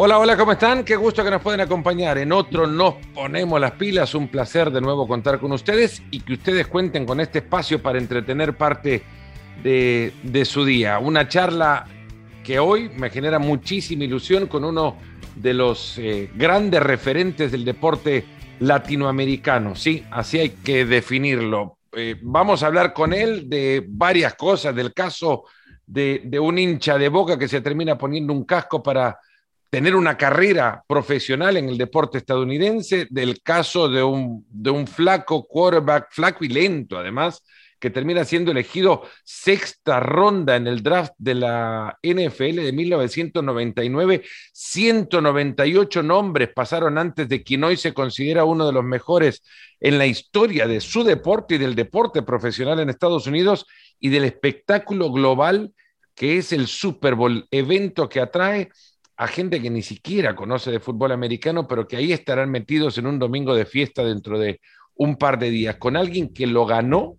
Hola, hola, ¿cómo están? Qué gusto que nos pueden acompañar. En otro Nos Ponemos las Pilas. Un placer de nuevo contar con ustedes y que ustedes cuenten con este espacio para entretener parte de, su día. Una charla que hoy me genera muchísima ilusión con uno de los eh, grandes referentes del deporte latinoamericano. Sí, así hay que definirlo. Eh, vamos a hablar con él de varias cosas, del caso de un hincha de boca que se termina poniendo un casco para tener una carrera profesional en el deporte estadounidense, del caso de un, de un flaco quarterback, flaco y lento además, que termina siendo elegido sexta ronda en el draft de la NFL de 1999. 198 nombres pasaron antes de quien hoy se considera uno de los mejores en la historia de su deporte y del deporte profesional en Estados Unidos y del espectáculo global que es el Super Bowl, evento que atrae a gente que ni siquiera conoce de fútbol americano, pero que ahí estarán metidos en un domingo de fiesta dentro de un par de días, con alguien que lo ganó,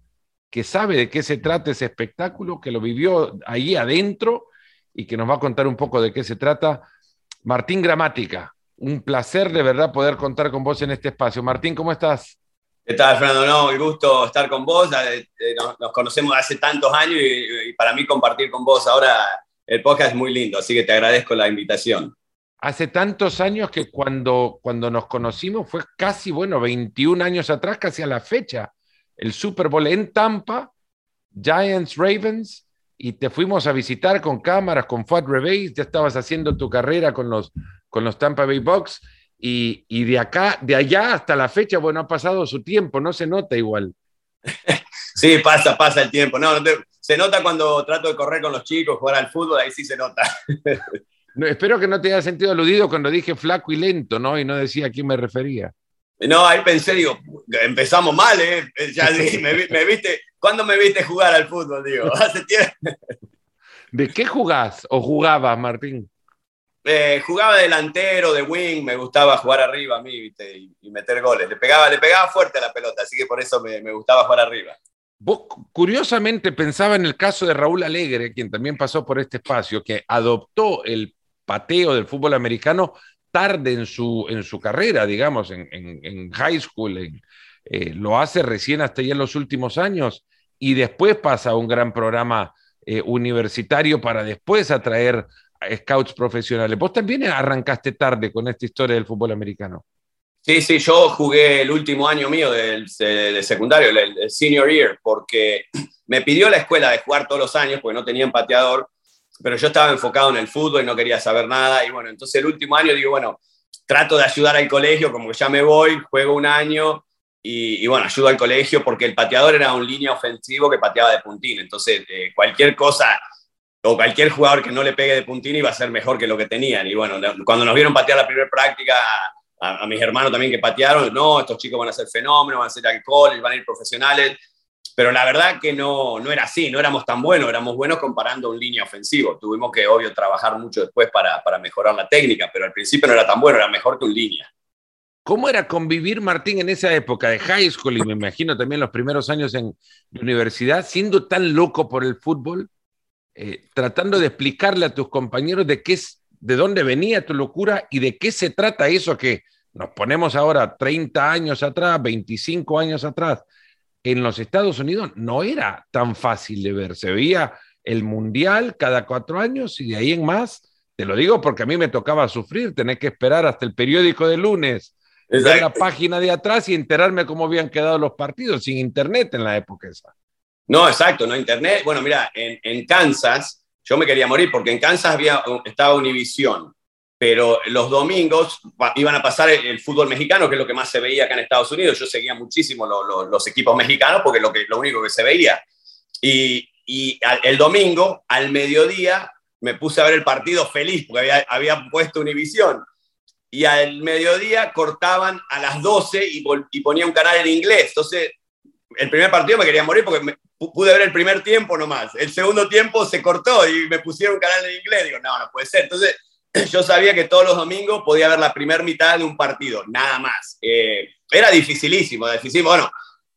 que sabe de qué se trata ese espectáculo, que lo vivió ahí adentro y que nos va a contar un poco de qué se trata. Martín Gramática, un placer de verdad poder contar con vos en este espacio. Martín, ¿cómo estás? ¿Qué tal, Fernando? No, el gusto estar con vos. Eh, nos, nos conocemos hace tantos años y para mí compartir con vos ahora el podcast es muy lindo, así que te agradezco la invitación. Hace tantos años que cuando, cuando nos conocimos fue casi, bueno, 21 años atrás, casi a la fecha, el Super Bowl en Tampa, Giants Ravens, y te fuimos a visitar con cámaras, con Fat Rebase, ya estabas haciendo tu carrera con los, con los Tampa Bay Bucks, y, y de acá, de allá hasta la fecha, bueno, ha pasado su tiempo, no se nota igual. Sí, pasa, pasa el tiempo. No, se nota cuando trato de correr con los chicos, jugar al fútbol, ahí sí se nota. No, espero que no te haya sentido aludido cuando dije flaco y lento, ¿no? Y no decía a quién me refería. No, ahí pensé, digo, empezamos mal, ¿eh? Ya me, me, viste, ¿cuándo me viste jugar al fútbol? Digo, hace tiempo. ¿De qué jugás o jugabas, Martín? Eh, jugaba delantero, de wing, me gustaba jugar arriba a mí, ¿viste? Y, y, meter goles. Le pegaba, le pegaba fuerte a la pelota, así que por eso me, me gustaba jugar arriba. Vos curiosamente pensaba en el caso de Raúl Alegre, quien también pasó por este espacio, que adoptó el pateo del fútbol americano tarde en su, en su carrera, digamos, en, high school, eh, lo hace recién hasta ya en los últimos años y después pasa a un gran programa eh, universitario para después atraer scouts profesionales. Vos también arrancaste tarde con esta historia del fútbol americano. Sí, sí, yo jugué el último año mío del, de secundario, el, el, senior year, porque me pidió la escuela de jugar todos los años, porque no tenía empateador, pero yo estaba enfocado en el fútbol y no quería saber nada. Y bueno, entonces el último año digo, bueno, trato de ayudar al colegio, como que ya me voy, juego un año y, y bueno, ayudo al colegio porque el pateador era un línea ofensivo que pateaba de puntín. Entonces, eh, cualquier cosa o cualquier jugador que no le pegue de puntín iba a ser mejor que lo que tenían. Y bueno, cuando nos vieron patear la primera práctica, a, a, mis hermanos también que patearon, no, estos chicos van a ser fenómenos, van a ser alcohol, van a ir profesionales pero la verdad que no, no era así, no éramos tan buenos, éramos buenos comparando un línea ofensivo. Tuvimos que, obvio, trabajar mucho después para, para mejorar la técnica, pero al principio no era tan bueno, era mejor que un línea. ¿Cómo era convivir, Martín, en esa época de high school y me imagino también los primeros años en universidad, siendo tan loco por el fútbol, eh, tratando de explicarle a tus compañeros de qué es, de dónde venía tu locura y de qué se trata eso que nos ponemos ahora 30 años atrás, 25 años atrás, en los Estados Unidos no era tan fácil de ver. Se veía el Mundial cada cuatro años y de ahí en más, te lo digo porque a mí me tocaba sufrir, tener que esperar hasta el periódico de lunes, ver la página de atrás y enterarme cómo habían quedado los partidos, sin internet en la época esa. No, exacto, no internet. Bueno, mira, en, en Kansas yo me quería morir porque en Kansas había, estaba Univisión pero los domingos iban a pasar el, el, fútbol mexicano, que es lo que más se veía acá en Estados Unidos. Yo seguía muchísimo lo, lo, los equipos mexicanos porque lo, lo único que se veía. Y, y al, el domingo, al mediodía, me puse a ver el partido feliz porque había, había puesto Univisión. Y al mediodía cortaban a las 12 y, y ponía un canal en inglés. Entonces, el primer partido me quería morir porque me, pude ver el primer tiempo nomás. El segundo tiempo se cortó y me pusieron un canal en inglés. Digo, no, no puede ser. Entonces, yo sabía que todos los domingos podía ver la primera mitad de un partido, nada más. Eh, era dificilísimo, dificilísimo. Bueno,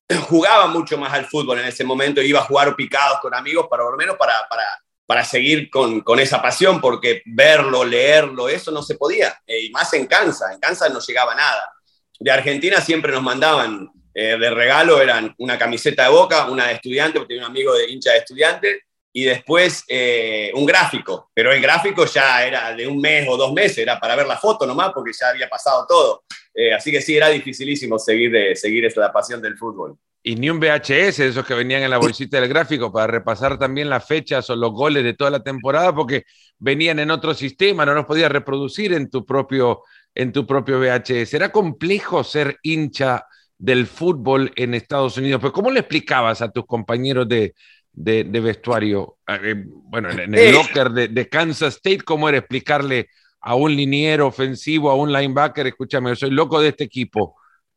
jugaba mucho más al fútbol en ese momento, iba a jugar picados con amigos, para, por lo menos para, para, para seguir con, con, esa pasión, porque verlo, leerlo, eso no se podía, eh, y más en Kansas, en Kansas no llegaba nada. De Argentina siempre nos mandaban eh, de regalo, eran una camiseta de boca, una de estudiante, porque tenía un amigo de hincha de estudiante, y después eh, un gráfico, pero el gráfico ya era de un mes o dos meses, era para ver la foto nomás, porque ya había pasado todo. así que sí, era dificilísimo seguir, de, seguir esa pasión del fútbol y ni un VHS, esos que venían en la bolsita del gráfico, para repasar también las fechas o los goles de toda la temporada, porque venían en otro sistema, no los podías reproducir en tu propio, en tu propio VHS. Era complejo ser hincha del fútbol en Estados Unidos. Pues, ¿cómo le explicabas a tus compañeros de, de, vestuario? Ah, eh, bueno, en, el locker de, de, Kansas State, ¿cómo era explicarle a un liniero ofensivo, a un linebacker, escúchame, yo soy loco de este equipo?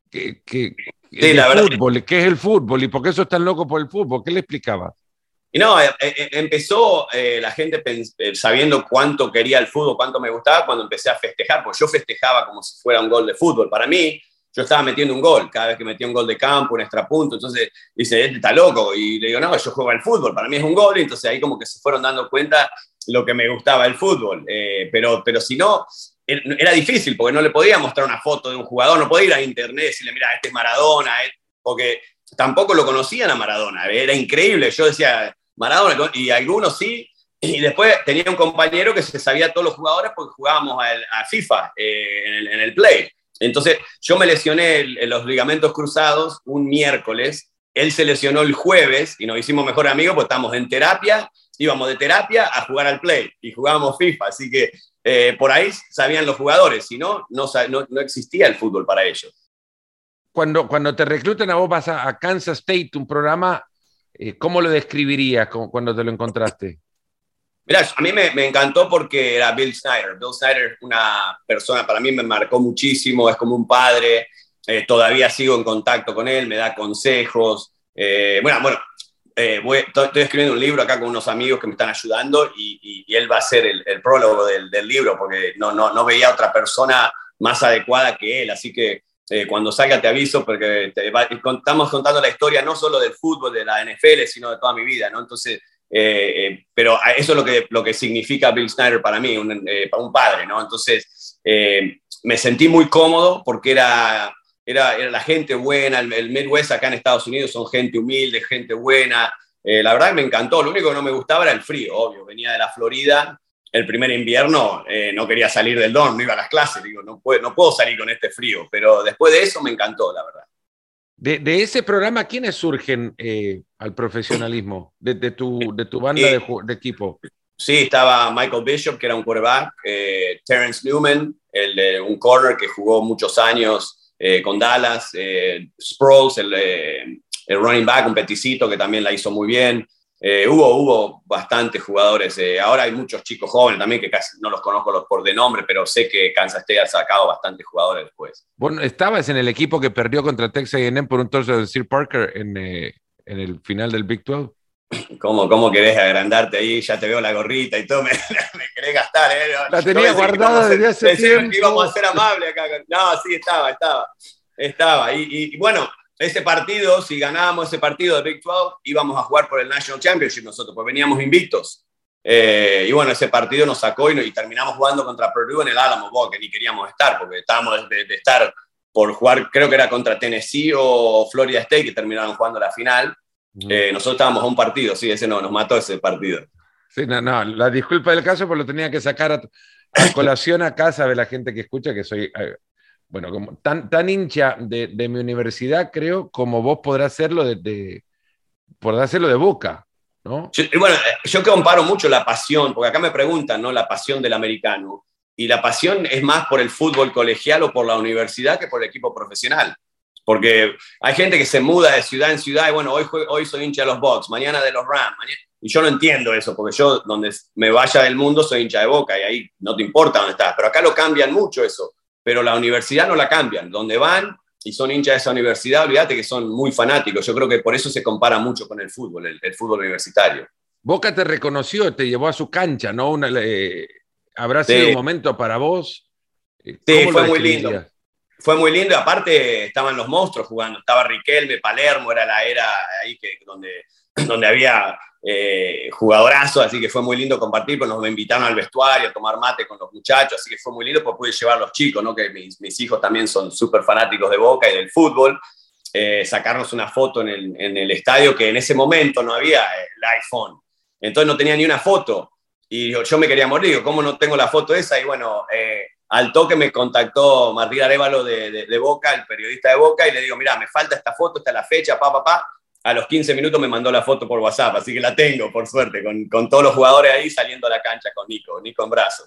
Que, que, Sí, la verdad. Fútbol, ¿Qué es el fútbol? ¿Y por qué eso es tan loco por el fútbol? ¿Qué le explicaba? Y no, eh, eh, empezó eh, la gente sabiendo cuánto quería el fútbol, cuánto me gustaba cuando empecé a festejar, porque yo festejaba como si fuera un gol de fútbol. Para mí, yo estaba metiendo un gol, cada vez que metía un gol de campo, un extrapunto, entonces dice, este está loco, y le digo, no, yo juego al fútbol, para mí es un gol, y entonces ahí como que se fueron dando cuenta lo que me gustaba el fútbol, pero, pero si no, era difícil porque no le podía mostrar una foto de un jugador, no podía ir a internet y decirle, mira, este es Maradona, porque tampoco lo conocían a Maradona, era increíble, yo decía, Maradona, y algunos sí, y después tenía un compañero que se sabía todos los jugadores porque jugábamos a, FIFA eh, en, el, Play. Entonces yo me lesioné los ligamentos cruzados un miércoles, él se lesionó el jueves y nos hicimos mejor amigos porque estamos en terapia, íbamos de terapia a jugar al Play y jugábamos FIFA, así que eh, por ahí sabían los jugadores, si no, no, no, existía el fútbol para ellos. Cuando, cuando te reclutan a vos vas a, Kansas State, un programa, eh, ¿cómo lo describirías cuando te lo encontraste? Mira, a mí me, encantó porque era Bill Snyder. Bill Snyder es una persona, para mí me marcó muchísimo, es como un padre, eh, todavía sigo en contacto con él, me da consejos. bueno, bueno, eh, estoy escribiendo un libro acá con unos amigos que me están ayudando y, él va a ser el, prólogo del, libro porque no, no, no, veía otra persona más adecuada que él. Así que eh, cuando salga te aviso porque estamos contando la historia no solo del fútbol, de la NFL, sino de toda mi vida. ¿no? Entonces, eh, pero eso es lo que, lo que significa Bill Snyder para mí, un, para un padre. ¿no? Entonces, me sentí muy cómodo porque era era, la gente buena, el, Midwest acá en Estados Unidos son gente humilde, gente buena. Eh, la verdad me encantó, lo único que no me gustaba era el frío, obvio, venía de la Florida, el primer invierno eh, no quería salir del dorm, no iba a las clases, digo, no puedo, no puedo salir con este frío, pero después de eso me encantó, la verdad. De, ese programa, ¿quiénes surgen eh, al profesionalismo de, tu, de tu banda de, equipo? Sí, estaba Michael Bishop, que era un quarterback, Terrence Newman, el, un corner que jugó muchos años eh, con Dallas, eh, Sproles, eh, el, running back, un peticito que también la hizo muy bien. Hubo, hubo bastantes jugadores. ahora hay muchos chicos jóvenes también que casi no los conozco por de nombre, pero sé que Kansas State ha sacado bastantes jugadores después. Bueno, estabas en el equipo que perdió contra Texas A&M por un torso de Sir Parker en, en el final del Big 12. ¿Cómo, ¿Cómo querés agrandarte ahí? Ya te veo la gorrita y todo, me, querés gastar, ¿eh? la tenía guardada desde hace tiempo. que íbamos a ser amables acá. No, sí, estaba, estaba. Estaba. Y, bueno, ese partido, si ganábamos ese partido de Big 12, íbamos a jugar por el National Championship nosotros, pues veníamos invictos. Eh, y bueno, ese partido nos sacó y, y, terminamos jugando contra Purdue en el Alamo Bowl, que ni queríamos estar, porque estábamos de, de estar por jugar, creo que era contra Tennessee o Florida State, que terminaron jugando la final eh, nosotros estábamos a un partido, sí, ese no, nos mató ese partido. Sí, no, no, la disculpa del caso, pues lo tenía que sacar a, colación acá, sabe la gente que escucha que soy, eh, bueno, como tan, tan hincha de, mi universidad, creo, como vos podrás hacerlo de, de podrás de boca, ¿no? bueno, eh, yo comparo mucho la pasión, porque acá me preguntan, ¿no? La pasión del americano. Y la pasión es más por el fútbol colegial o por la universidad que por el equipo profesional. Porque hay gente que se muda de ciudad en ciudad y bueno, hoy, hoy soy hincha de los Bucks, mañana de los Rams. y yo no entiendo eso, porque yo donde me vaya del mundo soy hincha de Boca y ahí no te importa dónde estás. Pero acá lo cambian mucho eso. Pero la universidad no la cambian. Donde van y son hinchas de esa universidad, olvídate que son muy fanáticos. Yo creo que por eso se compara mucho con el fútbol, el, fútbol universitario. Boca te reconoció, te llevó a su cancha, ¿no? Una, ¿Habrá sido un momento para vos? Sí, fue muy lindo fue muy lindo. Aparte, estaban los monstruos jugando. Estaba Riquelme, Palermo, era la era ahí que, donde, donde había eh, jugadorazo, así que fue muy lindo compartir, pues nos invitaron al vestuario a tomar mate con los muchachos, así que fue muy lindo, pues pude llevar a los chicos, ¿no? que mis, mis hijos también son súper fanáticos de Boca y del fútbol, eh, sacarnos una foto en el, en el, estadio que en ese momento no había eh, el iPhone, entonces no tenía ni una foto, y yo, yo me quería morir, digo, ¿cómo no tengo la foto esa? Y bueno, eh, al toque me contactó Martín Arevalo de, de, de, Boca, el periodista de Boca, y le digo, mira, me falta esta foto, está la fecha, pa, pa, pa. A los 15 minutos me mandó la foto por WhatsApp, así que la tengo, por suerte, con, con todos los jugadores ahí saliendo a la cancha con Nico, Nico en brazo.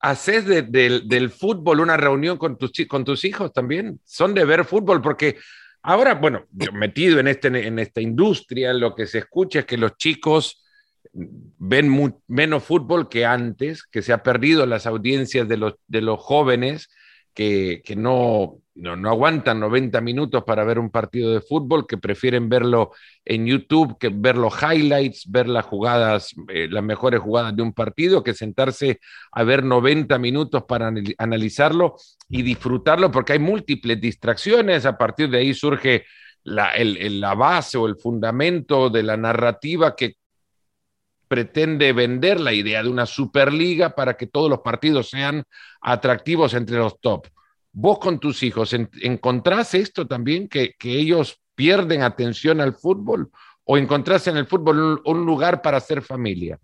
¿Haces de, de, del fútbol una reunión con tus, con tus hijos también? ¿Son de ver fútbol? Porque ahora, bueno, metido en, este, en esta industria, lo que se escucha es que los chicos ven menos fútbol que antes, que se ha perdido las audiencias de los, de los jóvenes que, que no, no, no, aguantan 90 minutos para ver un partido de fútbol, que prefieren verlo en YouTube, que ver los highlights, ver las jugadas, eh, las mejores jugadas de un partido, que sentarse a ver 90 minutos para analizarlo y disfrutarlo, porque hay múltiples distracciones, a partir de ahí surge la, el, la base o el fundamento de la narrativa que pretende vender la idea de una superliga para que todos los partidos sean atractivos entre los top. Vos con tus hijos, ¿encontrás esto también, que, que ellos pierden atención al fútbol? ¿O encontrás en el fútbol un, un lugar para hacer familia?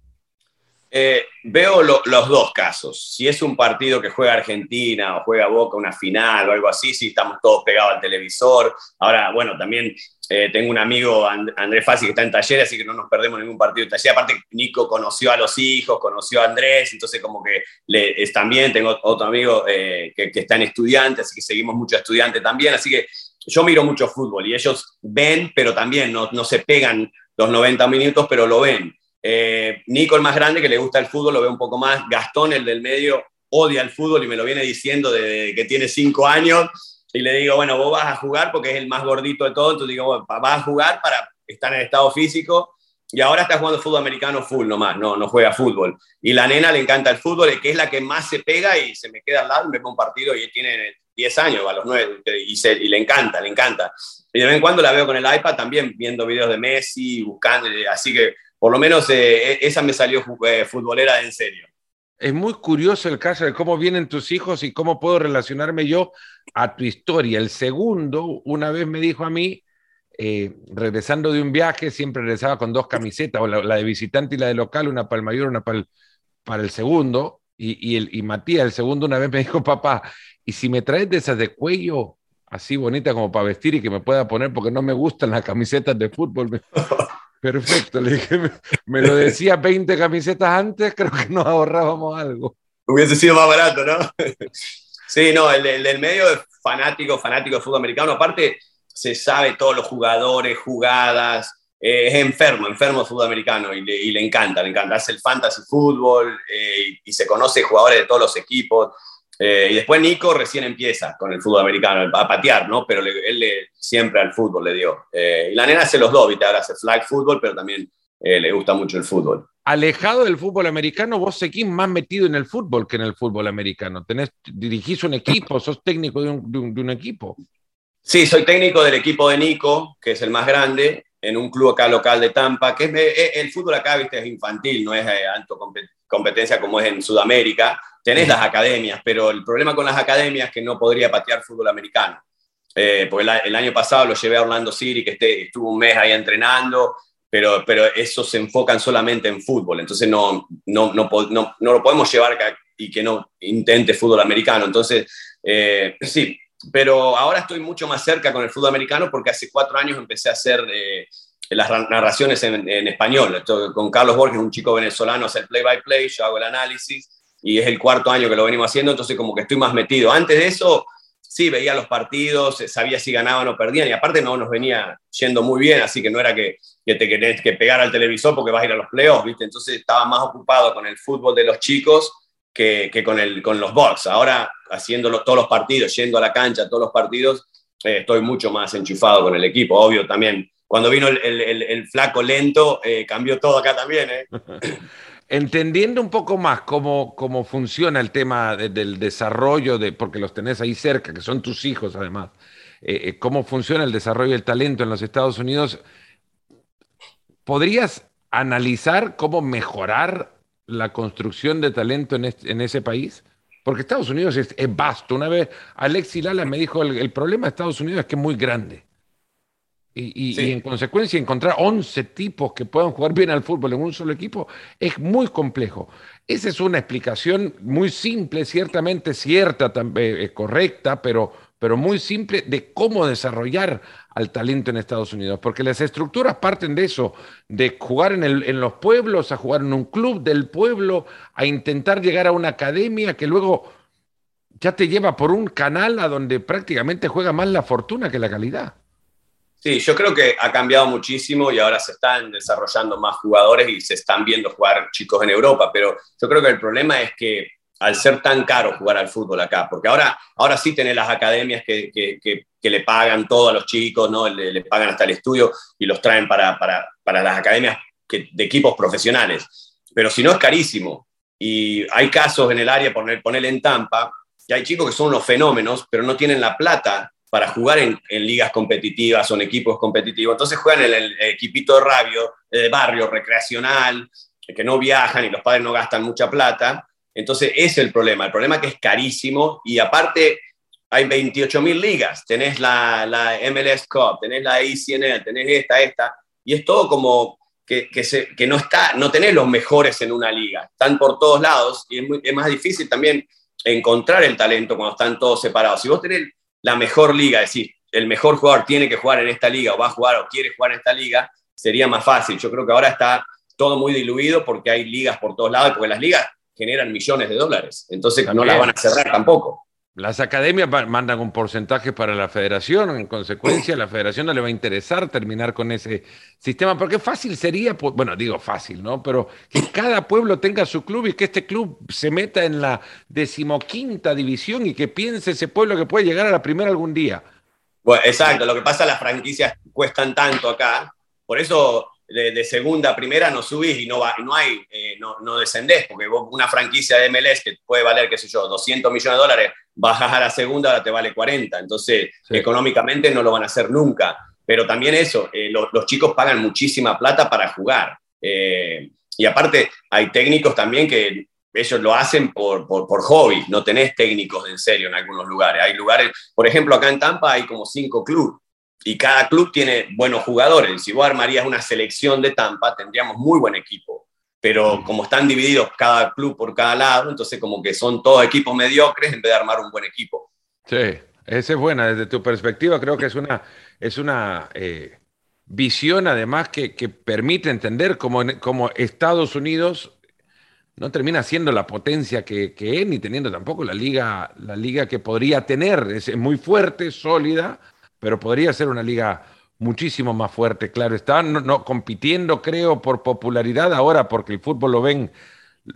Eh, veo lo, los dos casos. Si es un partido que juega Argentina o juega Boca una final o algo así, sí estamos todos pegados al televisor. Ahora, bueno, también eh, tengo un amigo, And Andrés Fassi, que está en taller, así que no nos perdemos ningún partido de taller. Aparte, Nico conoció a los hijos, conoció a Andrés, entonces como que le, es también, tengo otro amigo eh, que, que está en estudiante, así que seguimos mucho estudiante también. Así que yo miro mucho fútbol y ellos ven, pero también no, no se pegan los 90 minutos, pero lo ven. Eh, Nico, el más grande, que le gusta el fútbol, lo ve un poco más. Gastón, el del medio, odia el fútbol y me lo viene diciendo desde que tiene cinco años. Y le digo, bueno, vos vas a jugar porque es el más gordito de todo. Entonces digo, vas a jugar para estar en estado físico. Y ahora está jugando fútbol americano full nomás, no, no juega fútbol. Y la nena le encanta el fútbol, que es la que más se pega y se me queda al lado me ve un partido y tiene 10 años, a los 9, y, se, y le encanta, le encanta. Y de vez en cuando la veo con el iPad también, viendo videos de Messi, buscando, así que por lo menos eh, esa me salió eh, futbolera en serio. Es muy curioso el caso de cómo vienen tus hijos y cómo puedo relacionarme yo a tu historia. El segundo, una vez me dijo a mí, eh, regresando de un viaje, siempre regresaba con dos camisetas, o la, la, de visitante y la de local, una para el mayor, una para el, para el segundo. Y, y, el, y Matías, el segundo, una vez me dijo, papá, ¿y si me traes de esas de cuello, así bonita como para vestir y que me pueda poner, porque no me gustan las camisetas de fútbol? Perfecto, le dije, me lo decía 20 camisetas antes, creo que nos ahorrábamos algo. Hubiese sido más barato, ¿no? Sí, no, el, el del medio es fanático, fanático de fútbol americano. Aparte, se sabe todos los jugadores, jugadas, eh, es enfermo, enfermo de fútbol americano y le, y le, encanta, le encanta. Hace el fantasy fútbol eh, y, y, se conoce jugadores de todos los equipos. Eh, y después Nico recién empieza con el fútbol americano, a patear, ¿no? Pero le, él le, siempre al fútbol le dio. Eh, y la nena hace los dos, ¿viste? Ahora hace flag fútbol, pero también eh, le gusta mucho el fútbol. Alejado del fútbol americano, vos seguís más metido en el fútbol que en el fútbol americano. Tenés, dirigís un equipo, sos técnico de un, de un, de un equipo. Sí, soy técnico del equipo de Nico, que es el más grande, en un club acá local de Tampa, que es, el fútbol acá, viste, es infantil, no es alto competencia como es en Sudamérica tenés las academias, pero el problema con las academias es que no podría patear fútbol americano. Eh, porque el, año pasado lo llevé a Orlando City, que este, estuvo un mes ahí entrenando, pero, pero esos se enfocan solamente en fútbol, entonces no, no, no, no, no lo podemos llevar y que no intente fútbol americano. Entonces, eh, sí, pero ahora estoy mucho más cerca con el fútbol americano porque hace cuatro años empecé a hacer eh, las narraciones en, en español. Esto, con Carlos Borges, un chico venezolano, hace el play-by-play, -play, yo hago el análisis y es el cuarto año que lo venimos haciendo, entonces como que estoy más metido. Antes de eso, sí, veía los partidos, sabía si ganaban o perdían, y aparte no nos venía yendo muy bien, así que no era que, que te querés que pegar al televisor porque vas a ir a los playoffs, ¿viste? Entonces estaba más ocupado con el fútbol de los chicos que, que con, el, con los box. Ahora, haciendo todos los partidos, yendo a la cancha, todos los partidos, eh, estoy mucho más enchufado con el equipo, obvio también. Cuando vino el, el, el, el flaco lento, eh, cambió todo acá también, ¿eh? Entendiendo un poco más cómo, cómo funciona el tema de, del desarrollo, de, porque los tenés ahí cerca, que son tus hijos además, eh, eh, cómo funciona el desarrollo del talento en los Estados Unidos, ¿podrías analizar cómo mejorar la construcción de talento en, ese país? Porque Estados Unidos es, vasto. Una vez Alexi Lala me dijo, el, problema de Estados Unidos es que es muy grande. Y, y, en consecuencia encontrar 11 tipos que puedan jugar bien al fútbol en un solo equipo es muy complejo. Esa es una explicación muy simple, ciertamente cierta, eh, correcta, pero, pero muy simple de cómo desarrollar al talento en Estados Unidos, porque las estructuras parten de eso, de jugar en, los pueblos, a jugar en un club del pueblo, a intentar llegar a una academia que luego ya te lleva por un canal a donde prácticamente juega más la fortuna que la calidad. Sí, yo creo que ha cambiado muchísimo y ahora se están desarrollando más jugadores y se están viendo jugar chicos en Europa, pero yo creo que el problema es que al ser tan caro jugar al fútbol acá, porque ahora, ahora sí tenés las academias que, que, que, le pagan todo a los chicos, ¿no? Le, pagan hasta el estudio y los traen para, para, para las academias de equipos profesionales. Pero si no es carísimo. Y hay casos en el área, poner, ponerle en Tampa, que hay chicos que son unos fenómenos, pero no tienen la plata para jugar en, en, ligas competitivas o en equipos competitivos. Entonces juegan en el, equipito de, rabio, de barrio recreacional, que no viajan y los padres no gastan mucha plata. Entonces es el problema. El problema que es carísimo y aparte hay 28 mil ligas. Tenés la, la, MLS Cup, tenés la ICNL, tenés esta, esta. Y es todo como que, que, se, que, no, está, no tenés los mejores en una liga. Están por todos lados y es, es más difícil también encontrar el talento cuando están todos separados. Si vos tenés la mejor liga, es decir, el mejor jugador tiene que jugar en esta liga o va a jugar o quiere jugar en esta liga, sería más fácil. Yo creo que ahora está todo muy diluido porque hay ligas por todos lados, porque las ligas generan millones de dólares, entonces no las van a cerrar tampoco. Las academias mandan un porcentaje para la federación, en consecuencia, a la federación no le va a interesar terminar con ese sistema, porque fácil sería, bueno, digo fácil, ¿no? Pero que cada pueblo tenga su club y que este club se meta en la decimoquinta división y que piense ese pueblo que puede llegar a la primera algún día. Bueno, exacto, lo que pasa, las franquicias cuestan tanto acá, por eso de, segunda a primera no subís y no, va, no, hay, eh, no, no, descendés, porque vos, una franquicia de MLS que puede valer, qué sé yo, 200 millones de dólares, bajas a la segunda, ahora te vale 40. Entonces, económicamente no lo van a hacer nunca. Pero también eso, eh, los chicos pagan muchísima plata para jugar. Eh, y aparte, hay técnicos también que ellos lo hacen por, por, por, hobby, no tenés técnicos en serio en algunos lugares. Hay lugares, por ejemplo, acá en Tampa hay como cinco clubes y cada club tiene buenos jugadores. Si vos armarías una selección de Tampa, tendríamos muy buen equipo. Pero como están divididos cada club por cada lado, entonces como que son todos equipos mediocres en vez de armar un buen equipo. Sí, esa es buena. Desde tu perspectiva, creo que es una, es una eh, visión además que, que, permite entender cómo, cómo Estados Unidos no termina siendo la potencia que, que, es, ni teniendo tampoco la liga, la liga que podría tener. Es muy fuerte, sólida, pero podría ser una liga muchísimo más fuerte, claro. Están no, compitiendo, creo, por popularidad ahora, porque el fútbol lo ven,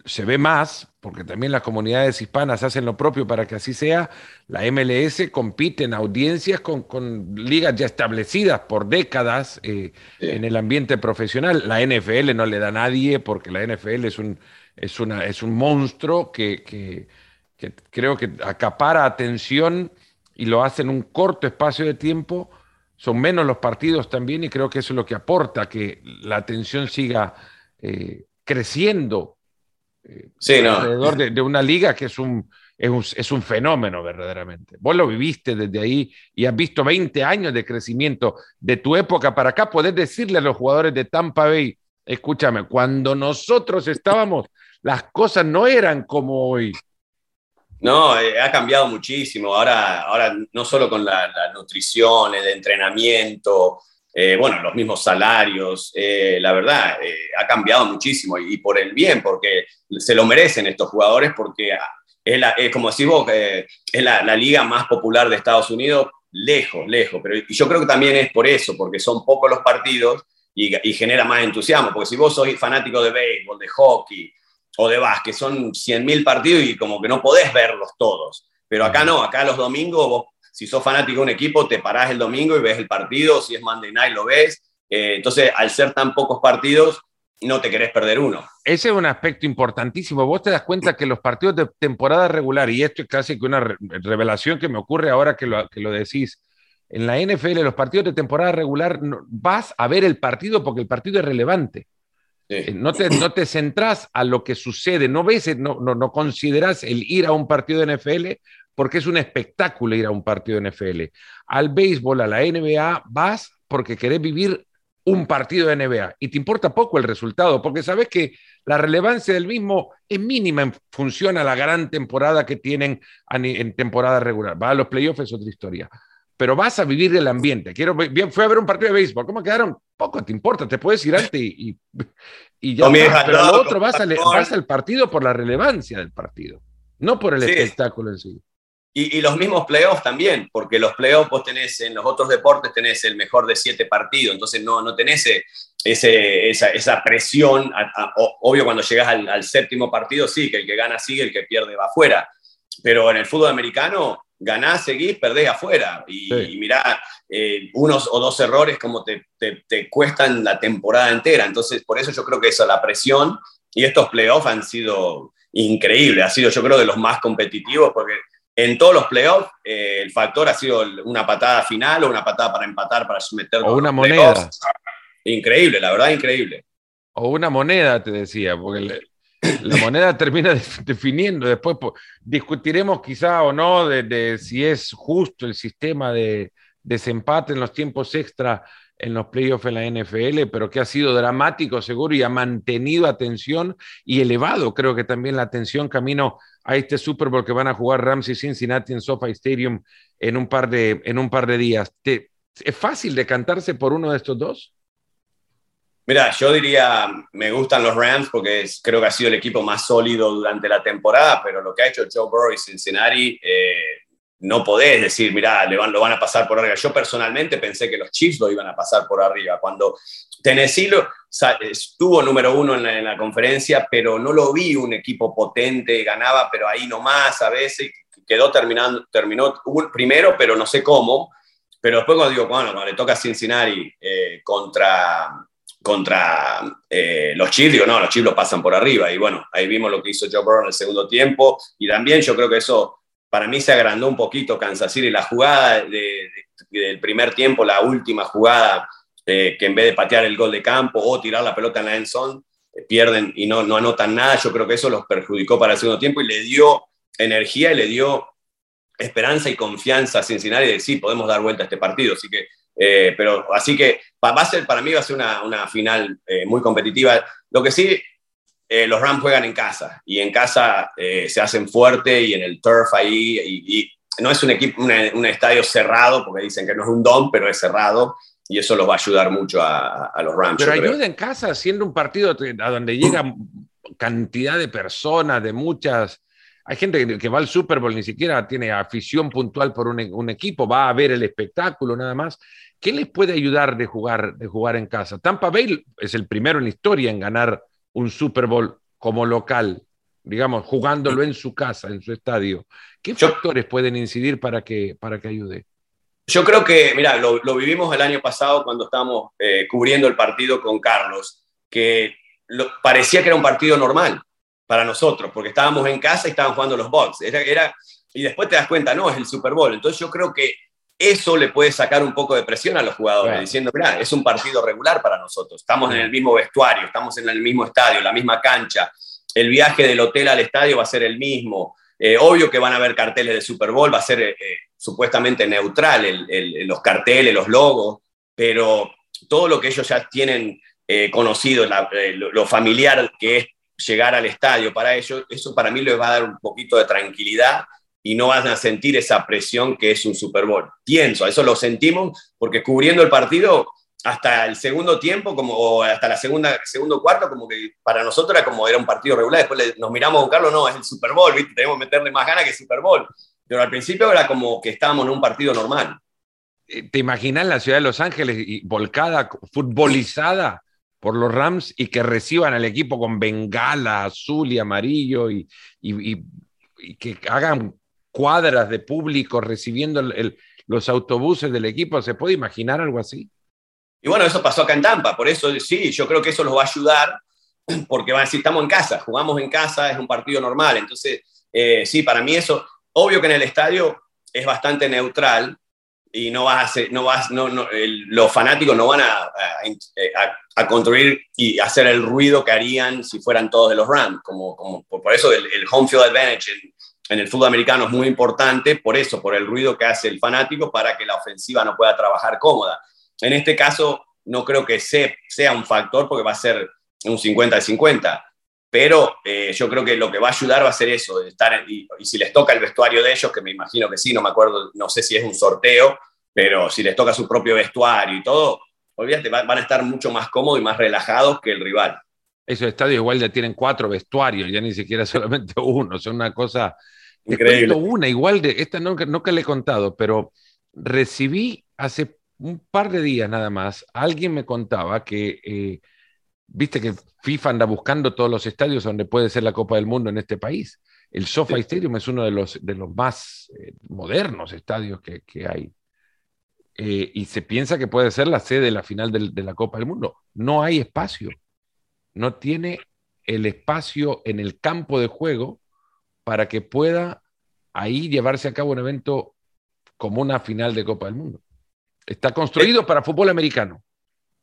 se ve más, porque también las comunidades hispanas hacen lo propio para que así sea. La MLS compite en audiencias con, con ligas ya establecidas por décadas eh, en el ambiente profesional. La NFL no le da a nadie, porque la NFL es un, es una, es un monstruo que, que, que creo que acapara atención y lo hace en un corto espacio de tiempo. Son menos los partidos también y creo que eso es lo que aporta que la atención siga eh, creciendo eh, alrededor de, una liga que es un, es un, es, un, fenómeno verdaderamente. Vos lo viviste desde ahí y has visto 20 años de crecimiento de tu época para acá. Podés decirle a los jugadores de Tampa Bay, escúchame, cuando nosotros estábamos, las cosas no eran como hoy. No, eh, ha cambiado muchísimo. Ahora, ahora no solo con la, nutrición, el entrenamiento, eh, bueno, los mismos salarios, eh, la verdad, ha cambiado muchísimo y, por el bien, porque se lo merecen estos jugadores, porque es, la, como decís vos, es la, la, liga más popular de Estados Unidos, lejos, lejos. Pero y yo creo que también es por eso, porque son pocos los partidos y, y genera más entusiasmo, porque si vos sos fanático de béisbol, de hockey, o de básquet, son 100.000 partidos y como que no podés verlos todos. Pero acá no, acá los domingos, si sos fanático de un equipo, te parás el domingo y ves el partido, si es Monday Night lo ves. Eh, entonces, al ser tan pocos partidos, no te querés perder uno. Ese es un aspecto importantísimo. Vos te das cuenta que los partidos de temporada regular, y esto es casi que una revelación que me ocurre ahora que lo, que lo decís, en la NFL, los partidos de temporada regular, vas a ver el partido porque el partido es relevante. Eh, no, te, no te centrás a lo que sucede, no ves, no, no, no consideras el ir a un partido de NFL porque es un espectáculo ir a un partido de NFL. Al béisbol, a la NBA, vas porque querés vivir un partido de NBA y te importa poco el resultado, porque sabes que la relevancia del mismo es mínima en función a la gran temporada que tienen en temporada regular. Va a los playoffs es otra historia pero vas a vivir el ambiente. Quiero, bien, fui a ver un partido de béisbol. ¿Cómo quedaron? Poco te importa, te puedes ir antes y, y, ya. pero lo otro vas, vas, al partido por la relevancia del partido, no por el espectáculo en sí. Y, los mismos playoffs también, porque los playoffs vos tenés, en los otros deportes tenés el mejor de siete partidos, entonces no, no tenés ese, esa, esa, presión. obvio, cuando llegas al, al séptimo partido, sí, que el que gana sigue, el que pierde va afuera. Pero en el fútbol americano ganás, seguís, perdés afuera. Y, mirá, eh, unos o dos errores como te, te, cuestan la temporada entera. Entonces, por eso yo creo que eso, la presión y estos playoffs han sido increíbles. Ha sido, yo creo, de los más competitivos porque en todos los playoffs eh, el factor ha sido una patada final o una patada para empatar, para someter. O una moneda. Increíble, la verdad, increíble. O una moneda, te decía, porque la moneda termina definiendo. Después discutiremos quizá o no de, si es justo el sistema de desempate en los tiempos extra en los playoffs en la NFL, pero que ha sido dramático seguro y ha mantenido atención y elevado, creo que también la atención camino a este Super Bowl que van a jugar Rams y Cincinnati en SoFi Stadium en un par de, en un par de días. ¿Es fácil decantarse por uno de estos dos? Mira, yo diría, me gustan los Rams porque creo que ha sido el equipo más sólido durante la temporada, pero lo que ha hecho Joe Burrow y Cincinnati, eh, no podés decir, mira, lo van a pasar por arriba. Yo personalmente pensé que los Chiefs lo iban a pasar por arriba. Cuando Tennessee estuvo número uno en la, conferencia, pero no lo vi un equipo potente, ganaba, pero ahí nomás a veces, quedó terminando, terminó primero, pero no sé cómo. Pero después cuando digo, bueno, cuando le toca Cincinnati eh, contra contra eh, los Chiefs, no, los Chiefs lo pasan por arriba. Y bueno, ahí vimos lo que hizo Joe Burrow en el segundo tiempo. Y también yo creo que eso, para mí se agrandó un poquito Kansas City. La jugada del primer tiempo, la última jugada, eh, que en vez de patear el gol de campo o tirar la pelota en la eh, pierden y no, no anotan nada. Yo creo que eso los perjudicó para el segundo tiempo y le dio energía y le dio esperanza y confianza a Cincinnati de sí, podemos dar vuelta a este partido. Así que eh, pero así que va a ser, para mí va a ser una, una final eh, muy competitiva. Lo que sí, eh, los Rams juegan en casa y en casa se hacen fuerte y en el turf ahí. Y, no es un, equipo, un estadio cerrado, porque dicen que no es un don, pero es cerrado. Y eso los va a ayudar mucho a, a los Rams. Pero ayuda en casa, siendo un partido a donde llega cantidad de personas, de muchas, hay gente que, va al Super Bowl, ni siquiera tiene afición puntual por un, un, equipo, va a ver el espectáculo nada más. ¿Qué les puede ayudar de jugar, de jugar en casa? Tampa Bay es el primero en la historia en ganar un Super Bowl como local, digamos, jugándolo en su casa, en su estadio. ¿Qué factores pueden incidir para que, para que ayude? Yo creo que, mira, lo, vivimos el año pasado cuando estábamos eh, cubriendo el partido con Carlos, que parecía que era un partido normal para nosotros, porque estábamos en casa y estaban jugando los Bucks. Era, era, y después te das cuenta, no, es el Super Bowl. Entonces yo creo que eso le puede sacar un poco de presión a los jugadores, diciendo, mira, es un partido regular para nosotros, estamos en el mismo vestuario, estamos en el mismo estadio, la misma cancha, el viaje del hotel al estadio va a ser el mismo, eh, obvio que van a haber carteles de Super Bowl, va a ser eh, eh, supuestamente neutral los carteles, los logos, pero todo lo que ellos ya tienen conocido, lo familiar que es llegar al estadio para ellos, eso para mí les va a dar un poquito de tranquilidad y no van a sentir esa presión que es un Super Bowl. Pienso, eso lo sentimos porque cubriendo el partido hasta el segundo tiempo, como, o hasta la segunda, segundo cuarto, como que para nosotros era como era un partido regular. Después nos miramos con Carlos, no, es el Super Bowl, ¿viste? tenemos meterle más ganas que el Super Bowl. Pero al principio era como que estábamos en un partido normal. Eh, ¿Te imaginas la ciudad de Los Ángeles volcada, futbolizada por los Rams y que reciban al equipo con bengala azul y amarillo y, y que hagan cuadras de público recibiendo los autobuses del equipo. ¿Se puede imaginar algo así? Y bueno, eso pasó acá en Tampa, por eso sí, yo creo que eso los va a ayudar, porque van a estamos en casa, jugamos en casa, es un partido normal. Entonces, eh, sí, para mí eso, obvio que en el estadio es bastante neutral, y no vas a no vas, no, los fanáticos no van a, a, construir y hacer el ruido que harían si fueran todos de los Rams. Como, como, por eso el, home field advantage en, en, el fútbol americano es muy importante, por eso, por el ruido que hace el fanático para que la ofensiva no pueda trabajar cómoda. En este caso, no creo que sea un factor porque va a ser un 50 50 pero eh, yo creo que lo que va a ayudar va a ser eso, estar, y, si les toca el vestuario de ellos, que me imagino que sí, no me acuerdo, no sé si es un sorteo, pero si les toca su propio vestuario y todo, olvídate, van a estar mucho más cómodos y más relajados que el rival. Esos estadios igual ya tienen cuatro vestuarios, ya ni siquiera solamente uno, son una cosa... Increíble. una, igual de, esta no, no que le he contado, pero recibí hace un par de días nada más, alguien me contaba que... Eh, Viste que FIFA anda buscando todos los estadios donde puede ser la Copa del Mundo en este país. El SoFi Stadium es uno de los, de los más eh, modernos estadios que, hay. Eh, y se piensa que puede ser la sede de la final de la Copa del Mundo. No hay espacio. No tiene el espacio en el campo de juego para que pueda ahí llevarse a cabo un evento como una final de Copa del Mundo. Está construido para fútbol americano.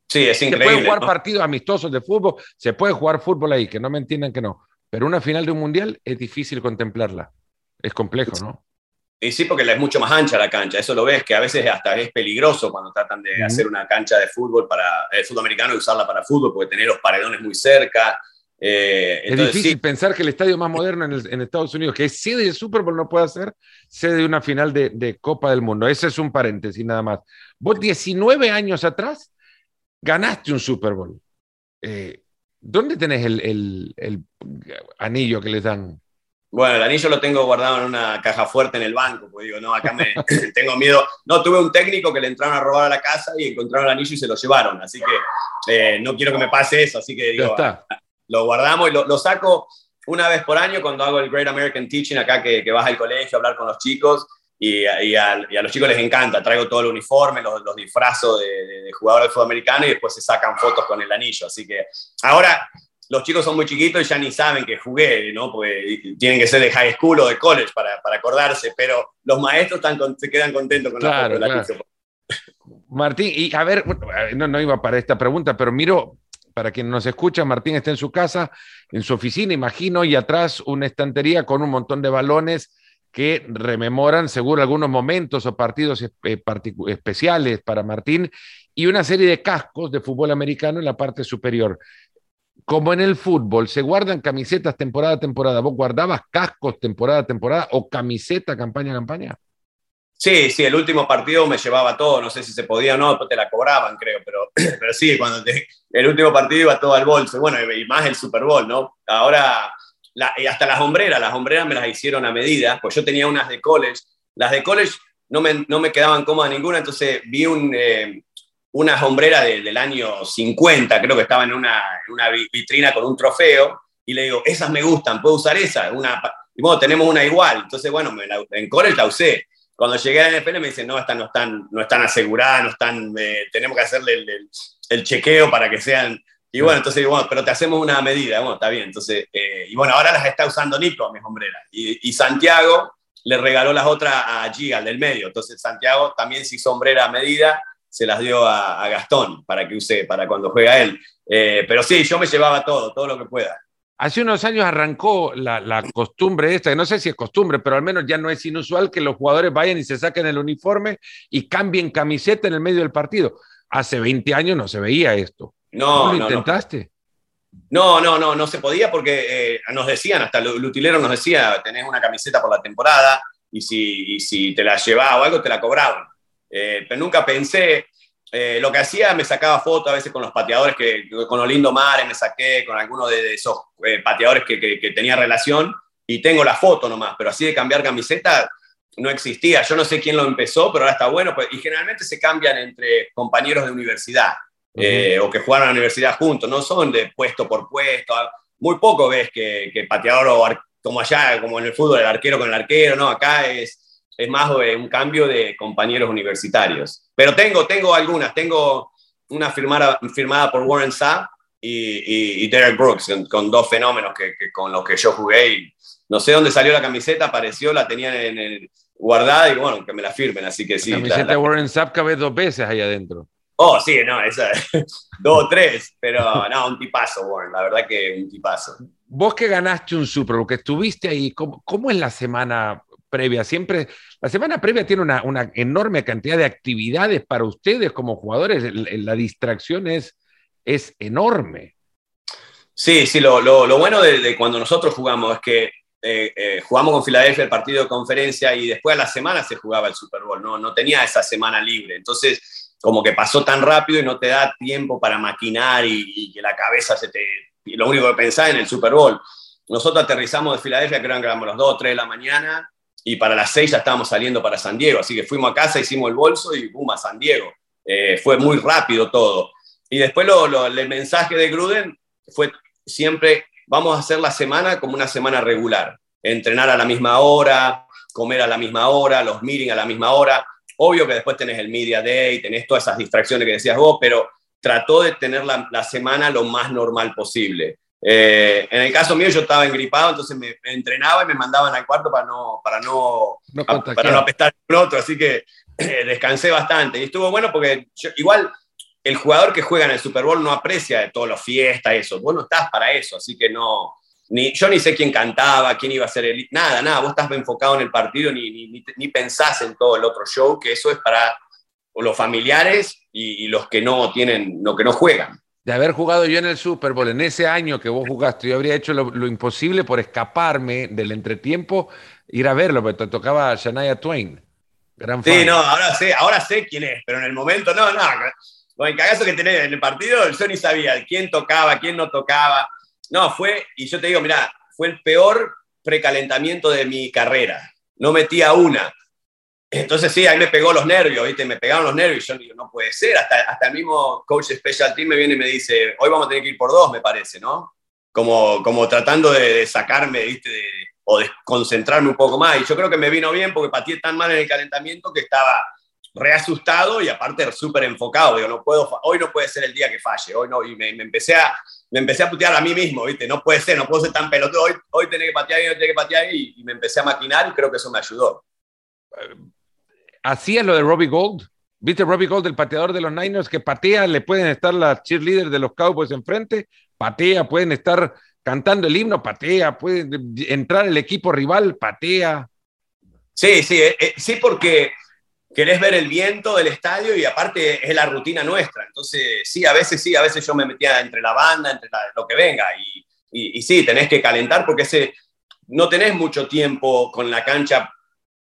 Sí, es increíble. Se puede jugar partidos amistosos de fútbol, se puede jugar fútbol ahí, que no me entiendan que no. Pero una final de un mundial es difícil contemplarla. Es complejo, ¿no? Y sí, porque es mucho más ancha la cancha. Eso lo ves, que a veces hasta es peligroso cuando tratan de hacer una cancha de fútbol para el fútbol americano y usarla para fútbol, porque tener los paredones muy cerca. Eh, es difícil pensar que el estadio más moderno en, Estados Unidos, que es sede de Super Bowl, no puede ser sede de una final de, de Copa del Mundo. Ese es un paréntesis nada más. Vos 19 años atrás ganaste un Super Bowl. Eh, ¿Dónde tenés el, anillo que les dan? Bueno, el anillo lo tengo guardado en una caja fuerte en el banco, porque digo, no, acá me tengo miedo. No, tuve un técnico que le entraron a robar a la casa y encontraron el anillo y se lo llevaron, así que eh, no quiero que me pase eso, así que digo, lo guardamos y lo, saco una vez por año cuando hago el Great American Teaching acá, que, que vas al colegio a hablar con los chicos y, a, los chicos les encanta. Traigo todo el uniforme, los, los disfrazo de, de, jugador de fútbol americano y después se sacan fotos con el anillo. Así que ahora los chicos son muy chiquitos y ya ni saben que jugué, ¿no? Porque tienen que ser de high school o de college para, para acordarse, pero los maestros están, se quedan contentos con la foto claro. Martín, y a ver, no, no iba para esta pregunta, pero miro, para quien nos escucha, Martín está en su casa, en su oficina, imagino, y atrás una estantería con un montón de balones que rememoran seguro algunos momentos o partidos eh, especiales para Martín y una serie de cascos de fútbol americano en la parte superior. Como en el fútbol, se guardan camisetas temporada a temporada. ¿Vos guardabas cascos temporada a temporada o camiseta campaña a campaña? Sí, sí, el último partido me llevaba todo, no sé si se podía o no, después te la cobraban, creo, pero, pero sí, cuando el último partido iba todo al bolso, bueno, y más el Super Bowl, ¿no? Ahora y hasta las hombreras, las hombreras me las hicieron a medida, pues yo tenía unas de college, las de college no me, no me quedaban cómodas ninguna, entonces vi un, eh, una hombrera del año 50, creo que estaba en una, una, vitrina con un trofeo, y le digo, esas me gustan, ¿puedo usar esa? Una, y bueno, tenemos una igual, entonces bueno, en college la usé. Cuando llegué a la NFL me dicen, no, estas no están, no están aseguradas, no están, eh, tenemos que hacerle el, chequeo para que sean y bueno, entonces, bueno, pero te hacemos una medida, bueno, está bien. Entonces, eh, y bueno, ahora las está usando Nico, mis hombreras. Y, Santiago le regaló las otras a G, al del medio. Entonces, Santiago también si sombrera a medida, se las dio a, Gastón para que use, para cuando juega él. Eh, pero sí, yo me llevaba todo, todo lo que pueda. Hace unos años arrancó la, la, costumbre esta, que no sé si es costumbre, pero al menos ya no es inusual que los jugadores vayan y se saquen el uniforme y cambien camiseta en el medio del partido. Hace 20 años no se veía esto. No, lo intentaste? No, no, no, no se podía porque eh, nos decían, hasta el utilero nos decía, tenés una camiseta por la temporada y si, si te la llevaba o algo, te la cobraban. Eh, pero nunca pensé, eh, lo que hacía, me sacaba fotos a veces con los pateadores, que, con Olindo Mares me saqué, con alguno de, esos pateadores que, que, tenía relación, y tengo la foto nomás, pero así de cambiar camiseta no existía. Yo no sé quién lo empezó, pero ahora está bueno, pues, y generalmente se cambian entre compañeros de universidad. Eh, o que jugaron a la universidad juntos, no son de puesto por puesto. Muy poco ves que, que pateador o como allá, como en el fútbol, el arquero con el arquero, ¿no? Acá es, es más un cambio de compañeros universitarios. Pero tengo, tengo algunas, tengo una firmada, firmada por Warren Sapp y, y, Derek Brooks, con, dos fenómenos que, con los que yo jugué. Y no sé dónde salió la camiseta, apareció, la tenían en el, guardada y bueno, que me la firmen, así que sí. La camiseta de Warren Sapp cabe dos veces ahí adentro. Oh, sí, no, esa, dos o tres, pero no, un tipazo, Warren, la verdad que un tipazo. Vos que ganaste un Super que estuviste ahí, ¿cómo, cómo es la semana previa? Siempre, la semana previa tiene una, una enorme cantidad de actividades para ustedes como jugadores, la distracción es, es enorme. Sí, sí, lo, lo, lo bueno de, de, cuando nosotros jugamos es que eh, eh, jugamos con Filadelfia el partido de conferencia y después a la semana se jugaba el Super Bowl, no, no tenía esa semana libre. Entonces, como que pasó tan rápido y no te da tiempo para maquinar y, que la cabeza se te... lo único que pensás en el Super Bowl. Nosotros aterrizamos de Filadelfia, creo que éramos las 2 o 3 de la mañana, y para las 6 ya estábamos saliendo para San Diego. Así que fuimos a casa, hicimos el bolso y boom, a San Diego. Eh, fue muy rápido todo. Y después lo, el mensaje de Gruden fue siempre vamos a hacer la semana como una semana regular. Entrenar a la misma hora, comer a la misma hora, los meetings a la misma hora. Obvio que después tenés el Media Day, tenés todas esas distracciones que decías vos, pero trató de tener la semana lo más normal posible. Eh, en el caso mío yo estaba engripado, entonces me, me, entrenaba y me mandaban al cuarto para no, para no, no a, para no apestar con otro, así que eh, descansé bastante. Y estuvo bueno porque yo, igual el jugador que juega en el Super Bowl no aprecia de todas las fiestas, eso. Vos no estás para eso, así que no. Ni, yo ni sé quién cantaba, quién iba a ser el. Nada, nada. Vos estás enfocado en el partido ni, ni, ni pensás en todo el otro show, que eso es para los familiares y, y, los que no tienen, lo que no juegan. De haber jugado yo en el Super Bowl en ese año que vos jugaste, yo habría hecho lo, lo imposible por escaparme del entretiempo, ir a verlo, porque te tocaba a Shania Twain. Gran fan. Sí, no, ahora sé, ahora sé quién es, pero en el momento no, no. Con el cagazo que tenés en el partido, yo ni sabía quién tocaba, quién no tocaba. No, fue, y yo te digo, mira, fue el peor precalentamiento de mi carrera. No metía una. Entonces sí, ahí me pegó los nervios, ¿viste? Me pegaron los nervios. Yo digo, no puede ser. Hasta, hasta el mismo coach special team me viene y me dice, hoy vamos a tener que ir por dos, me parece, ¿no? Como, como tratando de, de sacarme, ¿viste? De, o de concentrarme un poco más. Y yo creo que me vino bien porque pateé tan mal en el calentamiento que estaba reasustado y aparte súper enfocado. Digo, no puedo, hoy no puede ser el día que falle, hoy no. Y me, me, empecé a, me empecé a putear a mí mismo, ¿viste? No puede ser, no puedo ser tan pelotudo. Hoy, hoy tenés que patear y hoy tenés que patear y, y me empecé a maquinar y creo que eso me ayudó. ¿Hacías lo de Robbie Gold? ¿Viste Robbie Gold, el pateador de los Niners, que patea, le pueden estar las cheerleaders de los Cowboys enfrente? Patea, pueden estar cantando el himno, patea, puede entrar el equipo rival, patea. Sí, sí, eh, eh, sí, porque querés ver el viento del estadio y aparte es la rutina nuestra. Entonces, sí, a veces sí, a veces yo me metía entre la banda, entre la, lo que venga. Y, y, y, sí, tenés que calentar porque ese, no tenés mucho tiempo con la cancha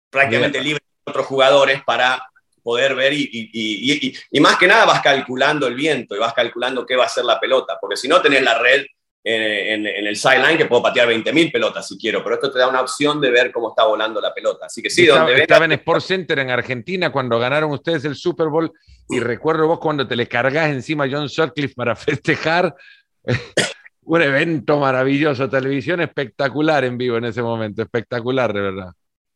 prácticamente Bien. libre otros jugadores para poder ver y, y, y, más que nada vas calculando el viento y vas calculando qué va a ser la pelota, porque si no tenés la red en, en, en, el sideline que puedo patear 20.000 pelotas si quiero, pero esto te da una opción de ver cómo está volando la pelota. Así que sí, estaba, donde estaba en Sport Center en Argentina cuando ganaron ustedes el Super Bowl y recuerdo vos cuando te le cargas encima a John Sutcliffe para festejar. un evento maravilloso, televisión espectacular en vivo en ese momento, espectacular, de verdad.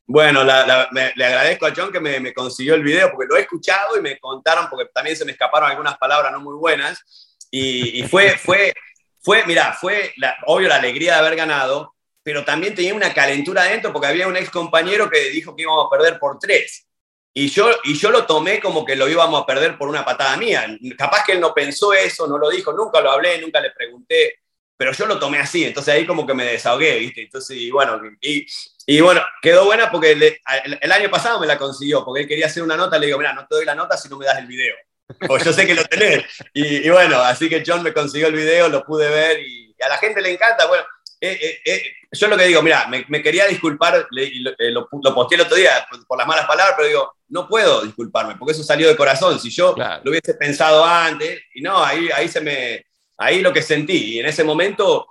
Bueno, la, la, me, le agradezco a John que me, me, consiguió el video porque lo he escuchado y me contaron porque también se me escaparon algunas palabras no muy buenas y, y fue, fue, fue, mira, fue la, obvio la alegría de haber ganado, pero también tenía una calentura adentro porque había un ex compañero que dijo que íbamos a perder por tres. Y yo, y yo lo tomé como que lo íbamos a perder por una patada mía. Capaz que él no pensó eso, no lo dijo, nunca lo hablé, nunca le pregunté, pero yo lo tomé así, entonces ahí como que me desahogué, ¿viste? Entonces, y bueno, y, y bueno, quedó buena porque le, el, el, año pasado me la consiguió, porque él quería hacer una nota, le digo, mira, no te doy la nota si no me das el video. O yo sé que lo tenés. Y, y, bueno, así que John me consiguió el video, lo pude ver y a la gente le encanta. Bueno, eh, eh, eh, yo lo que digo, mira, me, me, quería disculpar, le, lo, lo, lo, posté el otro día por, por, las malas palabras, pero digo, no puedo disculparme, porque eso salió de corazón. Si yo claro. lo hubiese pensado antes, y no, ahí, ahí se me, ahí lo que sentí. Y en ese momento,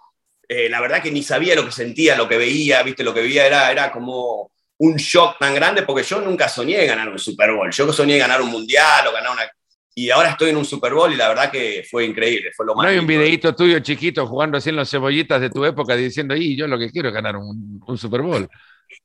eh, la verdad que ni sabía lo que sentía, lo que veía, viste, lo que veía era, era como un shock tan grande, porque yo nunca soñé ganar un Super Bowl. Yo soñé ganar un mundial o ganar una y ahora estoy en un Super Bowl y la verdad que fue increíble, fue lo más. No hay un videito tuyo chiquito jugando así en los cebollitas de tu época diciendo, y yo lo que quiero es ganar un, un Super Bowl.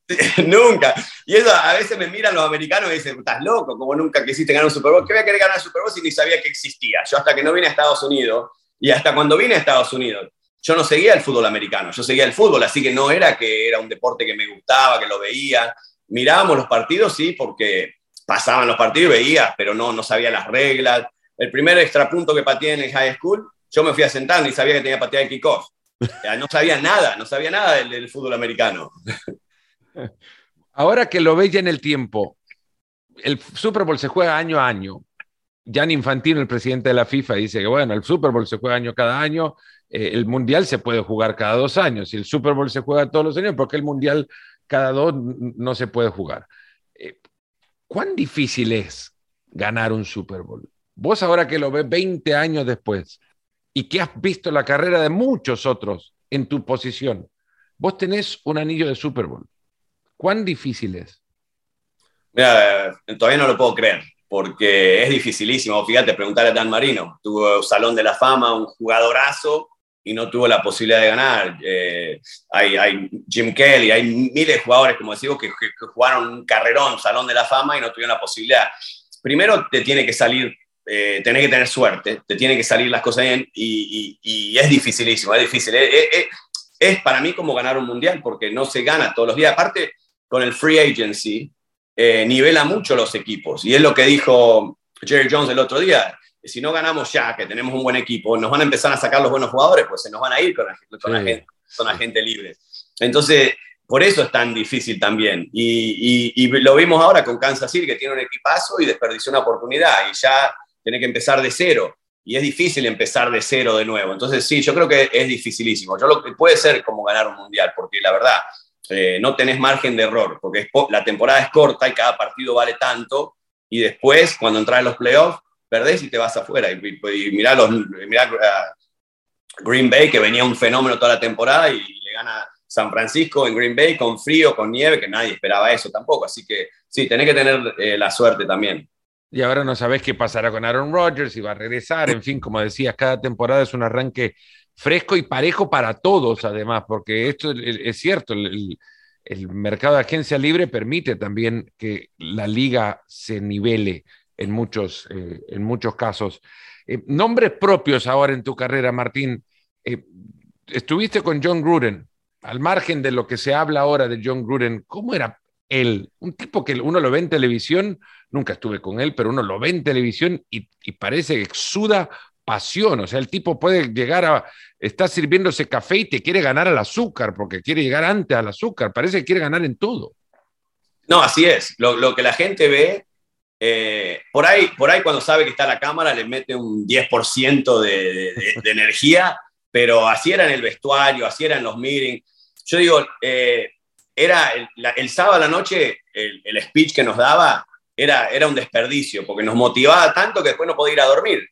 nunca. Y eso a veces me miran los americanos y dicen, estás loco, como nunca quisiste ganar un Super Bowl. ¿Qué voy a querer ganar un Super Bowl si ni sabía que existía? Yo hasta que no vine a Estados Unidos y hasta cuando vine a Estados Unidos, yo no seguía el fútbol americano, yo seguía el fútbol, así que no era que era un deporte que me gustaba, que lo veía. mirábamos los partidos, sí, porque pasaban los partidos y veías, pero no, no sabía las reglas. El primer extrapunto que pateé en el high school, yo me fui a sentar y sabía que tenía que patear el kickoff. No sabía nada, no sabía nada del, fútbol americano. Ahora que lo veis en el tiempo, el Super Bowl se juega año a año. Jan Infantino, el presidente de la FIFA, dice que bueno, el Super Bowl se juega año cada año, eh, el Mundial se puede jugar cada dos años, y el Super Bowl se juega todos los años, porque el Mundial cada dos no se puede jugar. Eh, ¿Cuán difícil es ganar un Super Bowl? Vos ahora que lo ves 20 años después y que has visto la carrera de muchos otros en tu posición, vos tenés un anillo de Super Bowl. ¿Cuán difícil es? Mira, todavía no lo puedo creer, porque es dificilísimo. Fíjate, preguntarle a Dan Marino. Tuvo Salón de la Fama, un jugadorazo, y no tuvo la posibilidad de ganar. Eh, hay, Jim Kelly, hay miles de jugadores, como decimos, que, jugaron un carrerón, Salón de la Fama, y no tuvieron la posibilidad. Primero te tiene que salir, eh, tenés que tener suerte, te tiene que salir las cosas bien, y, es dificilísimo, es difícil. Es, es para mí como ganar un mundial, porque no se gana todos los días. Aparte, con el free agency, eh, nivela mucho los equipos. Y es lo que dijo Jerry Jones el otro día. Si no ganamos ya, que tenemos un buen equipo, nos van a empezar a sacar los buenos jugadores, pues se nos van a ir con la, gente, son agentes libres. Entonces, por eso es tan difícil también. Y, lo vimos ahora con Kansas City, que tiene un equipazo y desperdició una oportunidad y ya tiene que empezar de cero. Y es difícil empezar de cero de nuevo. Entonces, sí, yo creo que es dificilísimo. Yo lo que puede ser como ganar un mundial, porque la verdad, eh, no tenés margen de error, porque la temporada es corta y cada partido vale tanto, y después, cuando entras en los playoffs, perdés y te vas afuera. Y, mirá, los, Green Bay, que venía un fenómeno toda la temporada y le gana San Francisco en Green Bay con frío, con nieve, que nadie esperaba eso tampoco. Así que sí, tenés que tener eh, la suerte también. Y ahora no sabés qué pasará con Aaron Rodgers, si va a regresar, en fin, como decías, cada temporada es un arranque fresco y parejo para todos, además, porque esto es cierto, el, mercado de agencia libre permite también que la liga se nivele en muchos, eh, en muchos casos. Eh, nombres propios ahora en tu carrera, Martín. Eh, estuviste con John Gruden, al margen de lo que se habla ahora de John Gruden, ¿cómo era él? Un tipo que uno lo ve en televisión, nunca estuve con él, pero uno lo ve en televisión y, parece que exuda pasión, o sea, el tipo puede llegar a, está sirviéndose café y te quiere ganar al azúcar, porque quiere llegar antes al azúcar, parece que quiere ganar en todo. No, así es, lo, que la gente ve, eh, por, ahí, por ahí cuando sabe que está la cámara le mete un 10% de, de, energía, pero así era en el vestuario, así era en los meetings. Yo digo, eh, era el, sábado a la noche, el, el, speech que nos daba era, era un desperdicio, porque nos motivaba tanto que después no podía ir a dormir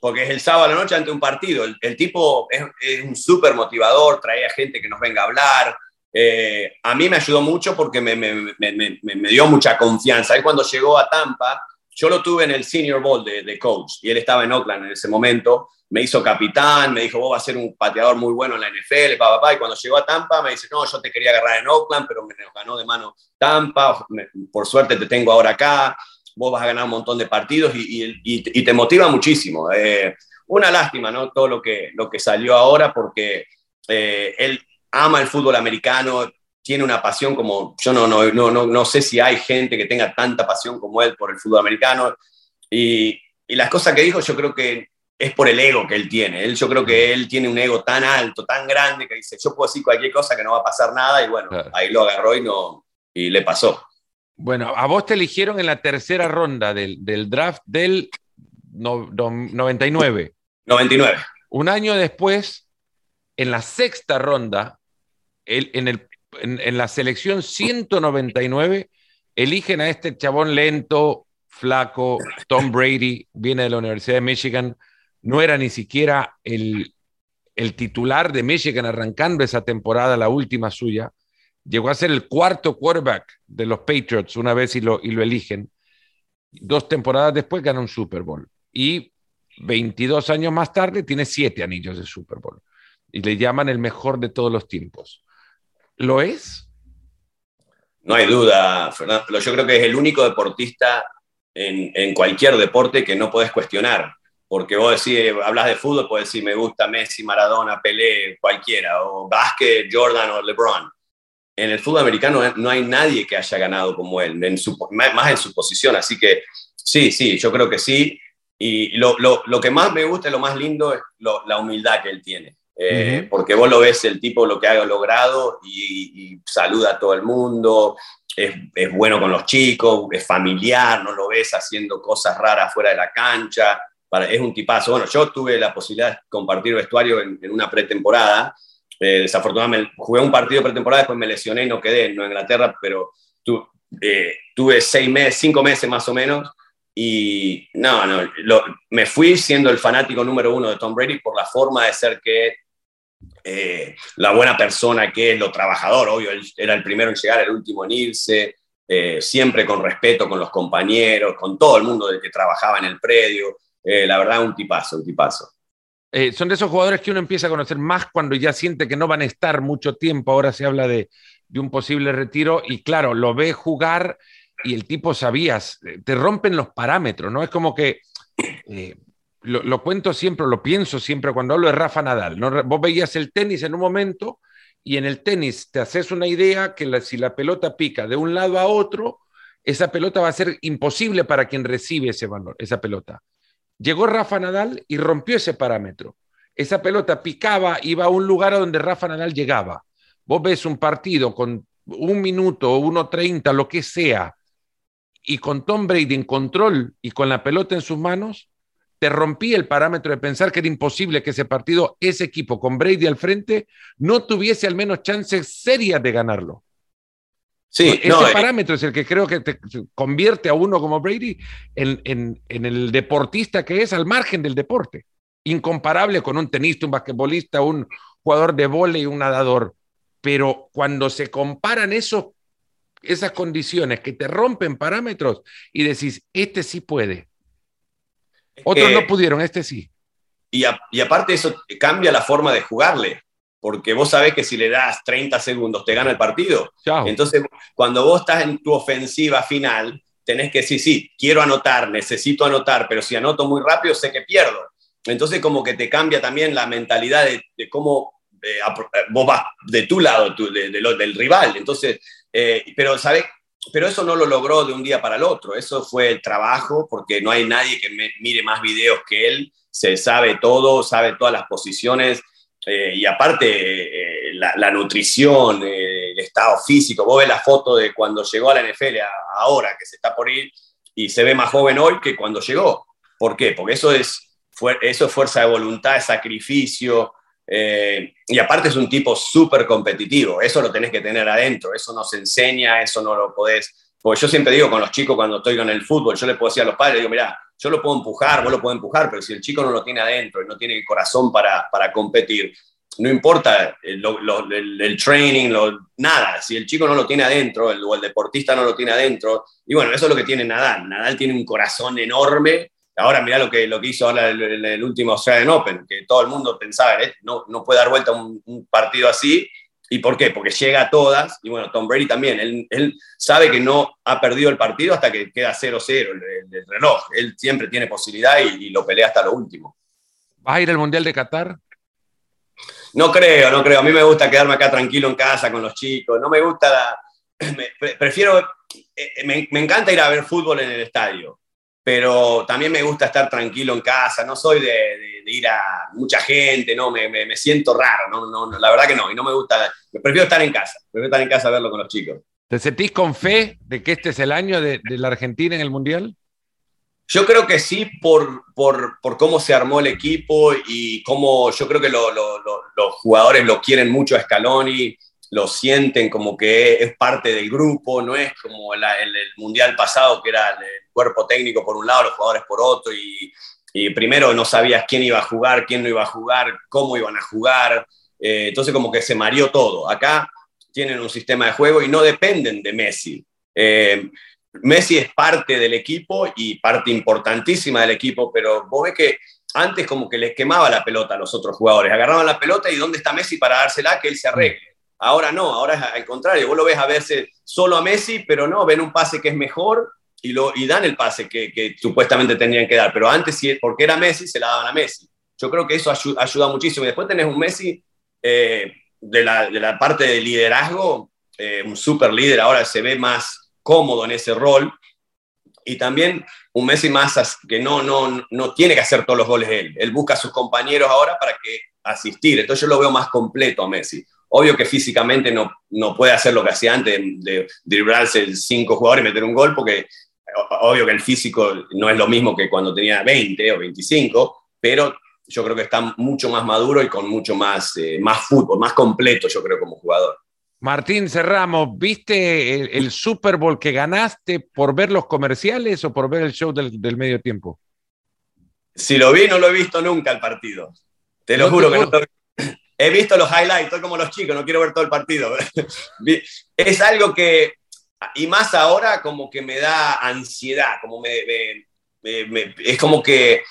porque es el sábado a la noche ante un partido. El, tipo es, un súper motivador, traía gente que nos venga a hablar. Eh, a mí me ayudó mucho porque me, dio mucha confianza. Él cuando llegó a Tampa, yo lo tuve en el Senior Bowl de, de, coach y él estaba en Oakland en ese momento. Me hizo capitán, me dijo, vos vas a ser un pateador muy bueno en la NFL, papá, papá. Y cuando llegó a Tampa me dice, no, yo te quería agarrar en Oakland, pero me ganó de mano Tampa. Por suerte te tengo ahora acá vos vas a ganar un montón de partidos y, te motiva muchísimo. Eh, una lástima, ¿no? Todo lo que, lo que salió ahora porque eh, él ama el fútbol americano, tiene una pasión como, yo no, no, no, no, sé si hay gente que tenga tanta pasión como él por el fútbol americano. Y, las cosas que dijo yo creo que es por el ego que él tiene. Él, yo creo que él tiene un ego tan alto, tan grande, que dice, yo puedo decir cualquier cosa que no va a pasar nada, y bueno, ahí lo agarró y, no, y le pasó. Bueno, a vos te eligieron en la tercera ronda del, draft del 99. 99. Un año después, en la sexta ronda, en, la selección 199, eligen a este chabón lento, flaco, Tom Brady, viene de la Universidad de Michigan, no era ni siquiera el, el titular de Michigan arrancando esa temporada, la última suya llegó a ser el cuarto quarterback de los Patriots una vez y lo, y lo eligen. Dos temporadas después gana un Super Bowl. Y 22 años más tarde tiene siete anillos de Super Bowl. Y le llaman el mejor de todos los tiempos. ¿Lo es? No hay duda, Fernando. Yo creo que es el único deportista en, cualquier deporte que no puedes cuestionar. Porque vos decís, hablas de fútbol, puedes decir, me gusta Messi, Maradona, Pelé, cualquiera, o básquet, Jordan o LeBron en el fútbol americano no hay nadie que haya ganado como él, más en su posición. Así que sí, sí, yo creo que sí. Y lo, lo, lo que más me gusta y lo más lindo es la humildad que él tiene. Eh, porque vos lo ves el tipo lo que ha logrado y, saluda a todo el mundo, es, es, bueno con los chicos, es familiar, no lo ves haciendo cosas raras fuera de la cancha, para, es un tipazo. Bueno, yo tuve la posibilidad de compartir vestuario en, una pretemporada, eh, desafortunadamente jugué un partido pretemporada, después me lesioné y no quedé en Inglaterra, pero tu, eh, tuve seis meses, cinco meses más o menos, y no, no, me fui siendo el fanático número uno de Tom Brady por la forma de ser que eh, la buena persona que es, lo trabajador, obvio, era el primero en llegar, el último en irse, eh, siempre con respeto con los compañeros, con todo el mundo del que trabajaba en el predio. Eh, la verdad, un tipazo, un tipazo. son de esos jugadores que uno empieza a conocer más cuando ya siente que no van a estar mucho tiempo. Ahora se habla de, de un posible retiro y claro, lo ve jugar y el tipo sabías, te rompen los parámetros, ¿no? Es como que lo, cuento siempre, lo pienso siempre cuando hablo de Rafa Nadal. ¿no? Vos veías el tenis en un momento y en el tenis te haces una idea que si la pelota pica de un lado a otro, esa pelota va a ser imposible para quien recibe ese valor, esa pelota. Llegó Rafa Nadal y rompió ese parámetro. Esa pelota picaba, iba a un lugar a donde Rafa Nadal llegaba. Vos ves un partido con un minuto, uno treinta, lo que sea, y con Tom Brady en control y con la pelota en sus manos, te rompí el parámetro de pensar que era imposible que ese partido, ese equipo con Brady al frente, no tuviese al menos chances serias de ganarlo. Sí, ese eh, parámetro es el que creo que te convierte a uno como Brady en, el deportista que es al margen del deporte. Incomparable con un tenista, un basquetbolista, un jugador de vóley, un nadador. Pero cuando se comparan esos, esas condiciones que te rompen parámetros y decís, este sí puede, otros no pudieron, este sí. Y, y aparte eso cambia la forma de jugarle, porque vos sabés que si le das 30 segundos te gana el partido. Entonces, cuando vos estás en tu ofensiva final, tenés que decir, sí, quiero anotar, necesito anotar, pero si anoto muy rápido sé que pierdo. Entonces, como que te cambia también la mentalidad de, cómo eh, vos vas de tu lado, de, del rival. Entonces, eh, pero ¿sabés? Pero eso no lo logró de un día para el otro, eso fue el trabajo, porque no hay nadie que mire más videos que él, se sabe todo, sabe todas las posiciones, eh, y aparte eh, la, nutrición, eh, el estado físico, vos ves la foto de cuando llegó a la NFL ahora, que se está por ir, y se ve más joven hoy que cuando llegó. ¿Por qué? Porque eso es, eso es fuerza de voluntad, es sacrificio, eh, y aparte es un tipo súper competitivo, eso lo tenés que tener adentro, eso no se enseña, eso no lo podés. Porque yo siempre digo con los chicos cuando estoy con el fútbol, yo le puedo decir a los padres, digo, mira, yo lo puedo empujar, vos lo puedo empujar, pero si el chico no lo tiene adentro y no tiene corazón para, para competir, no importa el, el, training, nada, si el chico no lo tiene adentro el, o el deportista no lo tiene adentro, y bueno, eso es lo que tiene Nadal, Nadal tiene un corazón enorme Ahora mirá lo que, lo que hizo ahora el, el, último Australian Open, que todo el mundo pensaba, ¿eh? no, no puede dar vuelta un, un, partido así. ¿Y por qué? Porque llega a todas, y bueno, Tom Brady también, él, él sabe que no ha perdido el partido hasta que queda 0-0 el, reloj. Él siempre tiene posibilidad y, lo pelea hasta lo último. ¿Vas a ir al Mundial de Qatar? No creo, no creo. A mí me gusta quedarme acá tranquilo en casa con los chicos. No me gusta la... prefiero... Eh, me, me encanta ir a ver fútbol en el estadio pero también me gusta estar tranquilo en casa, no soy de, ir a mucha gente, no, me, me, siento raro, no, no, la verdad que no, y no me gusta, prefiero estar en casa, prefiero estar en casa a verlo con los chicos. ¿Te sentís con fe de que este es el año de, la Argentina en el Mundial? Yo creo que sí, por, por, por, cómo se armó el equipo y cómo yo creo que los jugadores lo quieren mucho a Scaloni, lo sienten como que es parte del grupo, no es como el, mundial pasado que era el cuerpo técnico por un lado, los jugadores por otro, y, primero no sabías quién iba a jugar, quién no iba a jugar, cómo iban a jugar, eh, entonces como que se mareó todo. Acá tienen un sistema de juego y no dependen de Messi. Eh, Messi es parte del equipo y parte importantísima del equipo, pero vos ves que antes como que les quemaba la pelota a los otros jugadores, agarraban la pelota y ¿dónde está Messi para dársela que él se arregle? Ahora no, ahora es al contrario, vos lo ves a veces solo a Messi, pero no, ven un pase que es mejor y, lo, y dan el pase que, supuestamente tendrían que dar, pero antes, porque era Messi, se la daban a Messi. Yo creo que eso ayuda, muchísimo. Y después tenés un Messi eh, de, la, parte de liderazgo eh, un super líder, ahora se ve más cómodo en ese rol. Y también un Messi más que no, no, no tiene que hacer todos los goles él. Él busca a sus compañeros ahora para que asistir. Entonces yo lo veo más completo a Messi. Obvio que físicamente no, no puede hacer lo que hacía antes de, dribrarse cinco jugadores y meter un gol, porque obvio que el físico no es lo mismo que cuando tenía 20 o 25, pero yo creo que está mucho más maduro y con mucho más, eh, más fútbol, más completo, yo creo, como jugador. Martín Cerramos, ¿viste el, Super Bowl que ganaste por ver los comerciales o por ver el show del, medio tiempo? Si lo vi, no lo he visto nunca el partido. Te lo juro que no lo He visto los highlights, estoy como los chicos, no quiero ver todo el partido. es algo que, y más ahora, como que me da ansiedad, como me, es como que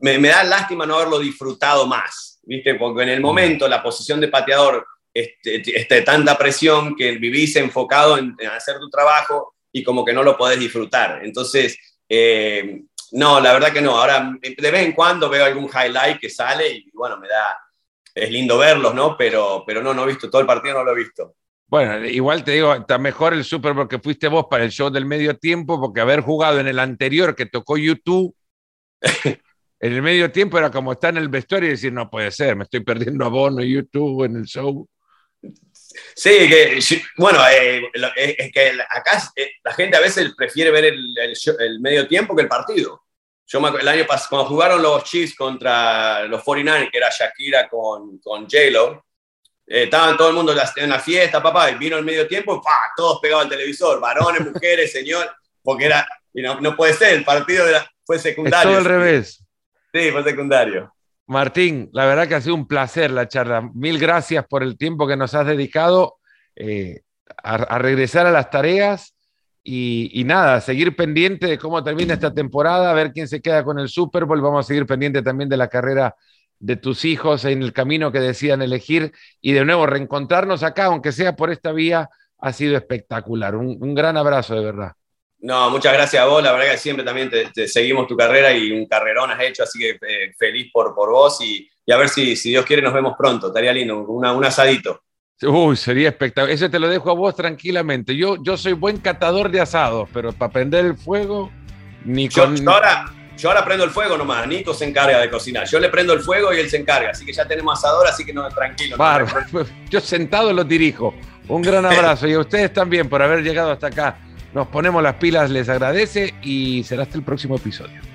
me, da lástima no haberlo disfrutado más, ¿viste? Porque en el momento la posición de pateador este, este, tanta presión que vivís enfocado en, hacer tu trabajo y como que no lo podés disfrutar. Entonces, eh, no, la verdad que no. Ahora, de vez en cuando veo algún highlight que sale y bueno, me da, es lindo verlos, ¿no? Pero, pero no, no he visto, todo el partido no lo he visto. Bueno, igual te digo, está mejor el Super Bowl que fuiste vos para el show del medio tiempo, porque haber jugado en el anterior que tocó YouTube, en el medio tiempo era como estar en el vestuario y decir, no puede ser, me estoy perdiendo abono YouTube, en el show. Sí, que, bueno, eh, es que acá eh, la gente a veces prefiere ver el, medio tiempo que el partido. Yo el año pasado, cuando jugaron los Chiefs contra los 49 que era Shakira con, con J-Lo, eh, estaban todo el mundo en la fiesta, papá, y vino el medio tiempo, y todos pegados al televisor, varones, mujeres, señor, porque era, no, puede ser, el partido fue secundario. Es todo al revés. Sí, fue secundario. Martín, la verdad que ha sido un placer la charla. Mil gracias por el tiempo que nos has dedicado eh, a, regresar a las tareas y, nada, seguir pendiente de cómo termina esta temporada, a ver quién se queda con el Super Bowl. Vamos a seguir pendiente también de la carrera de tus hijos en el camino que decidan elegir y de nuevo reencontrarnos acá, aunque sea por esta vía, ha sido espectacular. un gran abrazo de verdad. No, muchas gracias a vos. La verdad que siempre también te, seguimos tu carrera y un carrerón has hecho, así que eh, feliz por, por vos y, a ver si, si Dios quiere nos vemos pronto. Estaría lindo, un asadito. Uy, sería espectacular. Eso te lo dejo a vos tranquilamente. Yo, yo soy buen catador de asados, pero para prender el fuego, ni con... Yo ahora, yo ahora prendo el fuego nomás. Nico se encarga de cocinar. Yo le prendo el fuego y él se encarga. Así que ya tenemos asador, así que no, tranquilo. yo sentado lo dirijo. Un gran abrazo y a ustedes también por haber llegado hasta acá. Nos ponemos las pilas, les agradece y será hasta el próximo episodio.